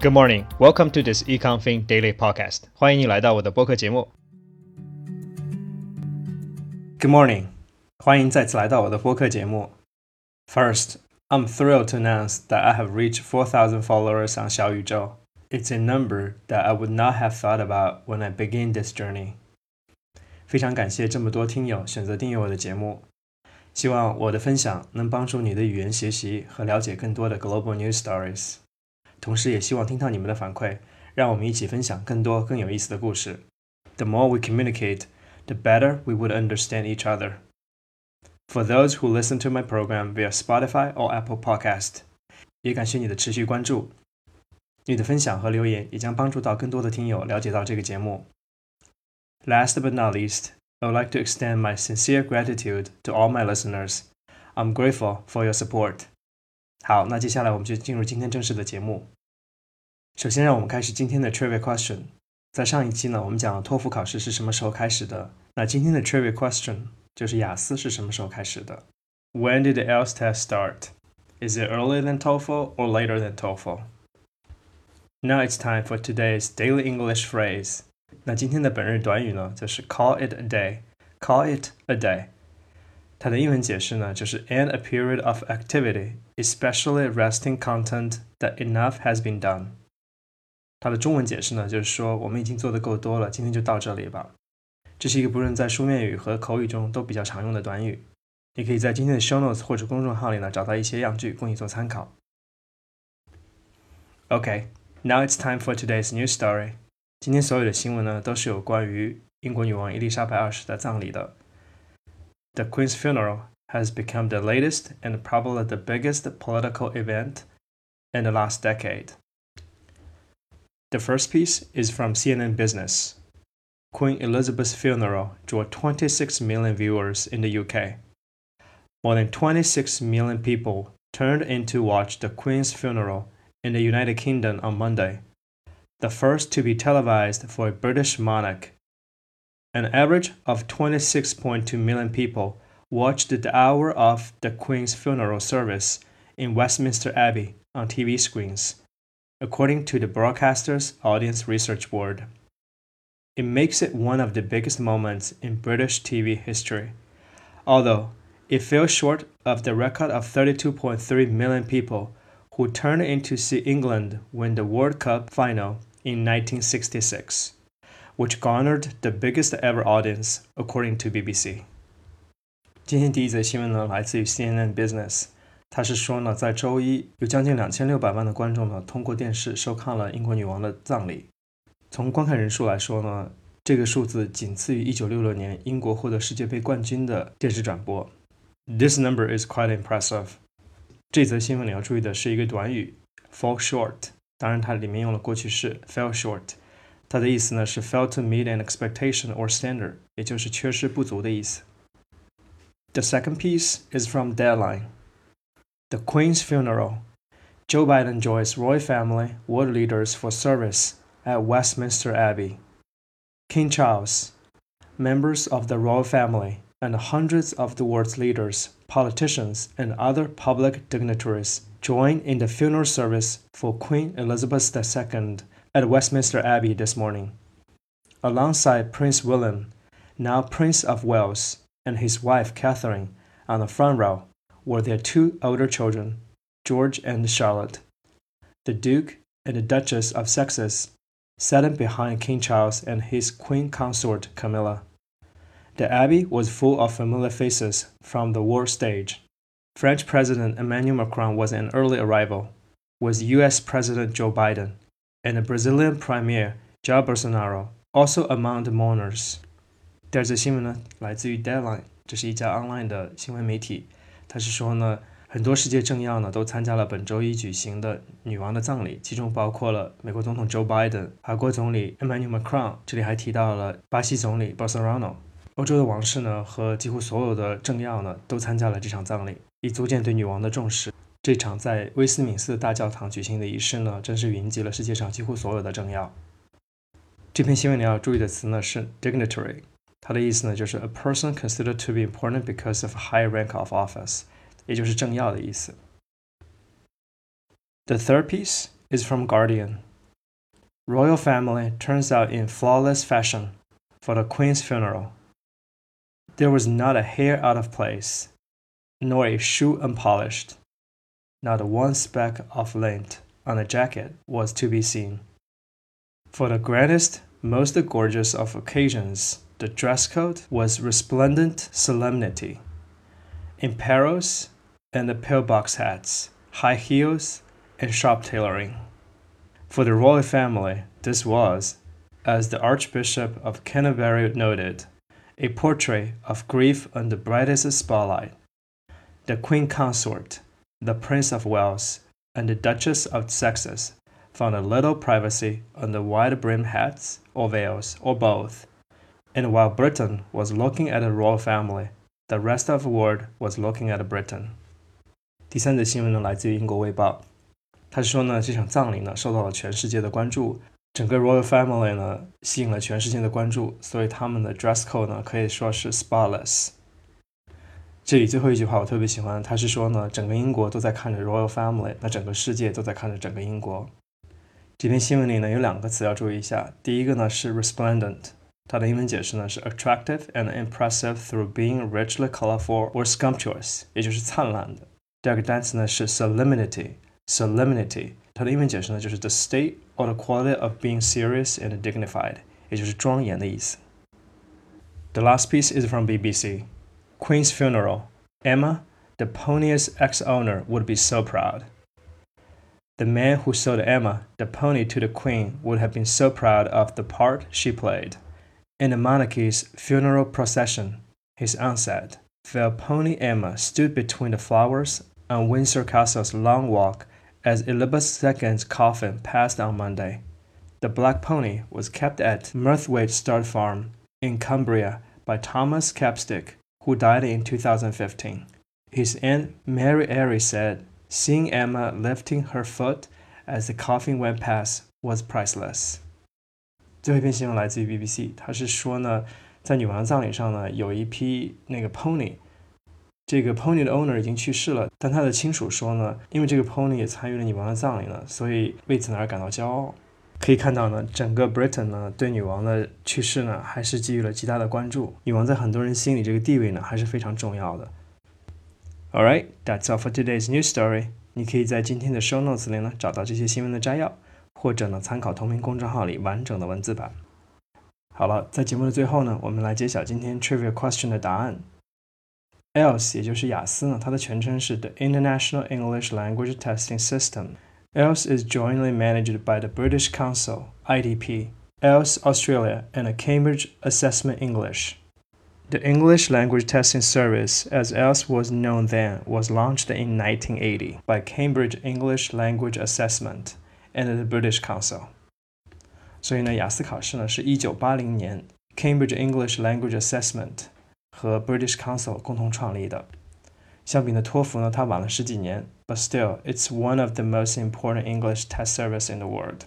Good morning. Welcome to this EconFin Daily Podcast. 欢迎你来到我的播客节目。Good morning. 欢迎再次来到我的播客节目。First, I'm thrilled to announce that I have reached 4,000 followers on 小宇宙。It's a number that I would not have thought about when I began this journey. 非常感谢这么多听友选择订阅我的节目。希望我的分享能帮助你的语言学习和了解更多的 global news stories。 同时，也希望听到你们的反馈，让我们一起分享更多更有意思的故事。The more we communicate, the better we would understand each other. For those who listen to my program via Spotify or Apple Podcast，也感谢你的持续关注。你的分享和留言也将帮助到更多的听友了解到这个节目。Last but not least, I would like to extend my sincere gratitude to all my listeners. I'm grateful for your support. 好，那接下来我们就进入今天正式的节目。首先，让我们开始今天的 trivia question。在上一期呢，我们讲了托福考试是什么时候开始的。那今天的 trivia question 就是雅思是什么时候开始的？When did the IELTS test start? Is it earlier than TOEFL or later than TOEFL? Now it's time for today's daily English phrase. 那今天的本日短语呢，就是 call it a day。call it a day。它的英文解释呢，就是 end a period of activity, especially resting content that enough has been done。它的中文解释呢，就是说我们已经做的够多了，今天就到这里吧。这是一个不论在书面语和口语中都比较常用的短语。你可以在今天的 show notes 或者公众号里呢找到一些样句供你做参考。OK，now it's time for today's news story. 今天所有的新闻呢，都是有关于英国女王伊丽莎白二世的葬礼的。The Queen's funeral has become the latest and probably the biggest political event in the last decade. The first piece is from CNN Business. Queen Elizabeth's funeral drew 26 million viewers in the UK. More than 26 million people turned in to watch the Queen's funeral in the United Kingdom on Monday the first to be televised for a British monarch. An average of 26.2 million people watched the hour of the Queen's funeral service in Westminster Abbey on TV screens, according to the Broadcasters Audience Research Board. It makes it one of the biggest moments in British TV history, although it fell short of the record of 32.3 million people who turned in to see England win the World Cup final in 1966, which garnered the biggest ever audience, according to BBC. 今天第一则新闻呢，来自于 CNN Business。它是说呢，在周一有将近两千六百万的观众呢，通过电视收看了英国女王的葬礼。从观看人数来说呢，这个数字仅次于1966年英国获得世界杯冠军的电视转播。This number is quite impressive。这则新闻里要注意的是一个短语 fall short。当然，它里面用了过去式 fell short，它的意思呢是 fail to meet an expectation or standard，也就是缺失不足的意思。The second piece is from Deadline. The Queen's funeral. Joe Biden joins royal family world leaders for service at Westminster Abbey. King Charles, members of the royal family, and hundreds of the world's leaders, politicians, and other public dignitaries joined in the funeral service for Queen Elizabeth II at Westminster Abbey this morning. Alongside Prince William, now Prince of Wales, and his wife Catherine on the front row were their two older children, George and Charlotte. The Duke and the Duchess of Sussex sat behind King Charles and his queen consort Camilla. The abbey was full of familiar faces from the world stage. French President Emmanuel Macron was an early arrival, with US President Joe Biden and Brazilian Premier Jair Bolsonaro also among the mourners. 第二则新闻呢，来自于 Deadline，这是一家 online 的新闻媒体。他是说呢，很多世界政要呢都参加了本周一举行的女王的葬礼，其中包括了美国总统 Joe Biden、法国总理 Emmanuel Macron，这里还提到了巴西总理 Bolsonaro。欧洲的王室呢和几乎所有的政要呢都参加了这场葬礼。以足见对女王的重视。这场在威斯敏斯特大教堂举行的仪式呢，真是云集了世界上几乎所有的政要。这篇新闻里要注意的词呢是 dignitary，它的意思呢就是 a person considered to be important because of high rank of office，也就是政要的意思。The third piece is from Guardian. royal family turns out in flawless fashion for the Queen's funeral. There was not a hair out of place, nor a shoe unpolished. Not one speck of lint on the jacket was to be seen. For the grandest, most gorgeous of occasions, the dress code was resplendent solemnity. In perils and the pillbox hats, high heels, and sharp tailoring. For the royal family, this was, as the Archbishop of Canterbury noted, a portrait of grief under brightest spotlight. The Queen Consort, the Prince of Wales, and the Duchess of Sussex found a little privacy under wide brimmed hats or veils or both. And while Britain was looking at the royal family, the rest of the world was looking at Britain. 第三则新闻呢，来自于英国卫报。他是说呢，这场葬礼呢受到了全世界的关注，整个 royal family 呢吸引了全世界的关注，所以他们的 dress code 呢可以说是 spotless。 这里最后一句话我特别喜欢，他是说呢，整个英国都在看着 royal family，那整个世界都在看着整个英国。这篇新闻里呢有两个词要注意一下，第一个呢是 resplendent，它的英文解释呢是 attractive and impressive through being richly colorful or sumptuous，也就是灿烂的。第二个单词呢是 solemnity。solemnity，它的英文解释呢就是 the state or the quality of being serious and dignified，也就是庄严的意思。The last piece is from BBC. Queen's funeral. Emma, the pony's ex-owner, would be so proud. The man who sold Emma, the pony, to the Queen would have been so proud of the part she played. In the monarchy's funeral procession, his aunt said, Fell pony Emma stood between the flowers on Windsor Castle's long walk as Elizabeth II's coffin passed on Monday. The black pony was kept at Murthwaite Stud Farm in Cumbria by Thomas Capstick, who died in 2015. His aunt Mary Airy said, Seeing Emma lifting her foot as the coffin went past was priceless. 最后一篇新闻来自于 BBC，他是说呢，在女王葬礼上呢，有一批那个 pony 这个 pony 的 owner 已经去世了，但他的亲属说呢，因为这个 pony 也参与了女王的葬礼呢，所以为此而感到骄傲。 可以看到呢，整个 Britain 呢对女王的去世呢还是给予了极大的关注。女王在很多人心里这个地位呢还是非常重要的。All right, that's all for today's news story。你可以在今天的 show notes 里呢找到这些新闻的摘要，或者呢参考同名公众号里完整的文字版。好了，在节目的最后呢，我们来揭晓今天 trivia question 的答案。IELTS 也就是雅思呢，它的全称是 The International English Language Testing System。IELTS is jointly managed by the British Council, IDP, IELTS Australia, and Cambridge Assessment English. The English Language Testing Service, as IELTS was known then, was launched in 1980 by Cambridge English Language Assessment and the British Council. 所以呢，雅思考试呢是一九八零年 Cambridge English Language Assessment 和 British Council 共同创立的。相比呢，托福呢，它晚了十几年，but still it's one of the most important English test service in the world.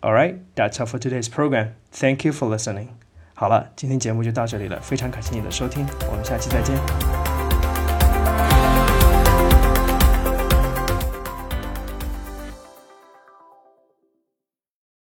Alright, that's all for today's program. Thank you for listening. 好了，今天节目就到这里了，非常感谢你的收听，我们下期再见。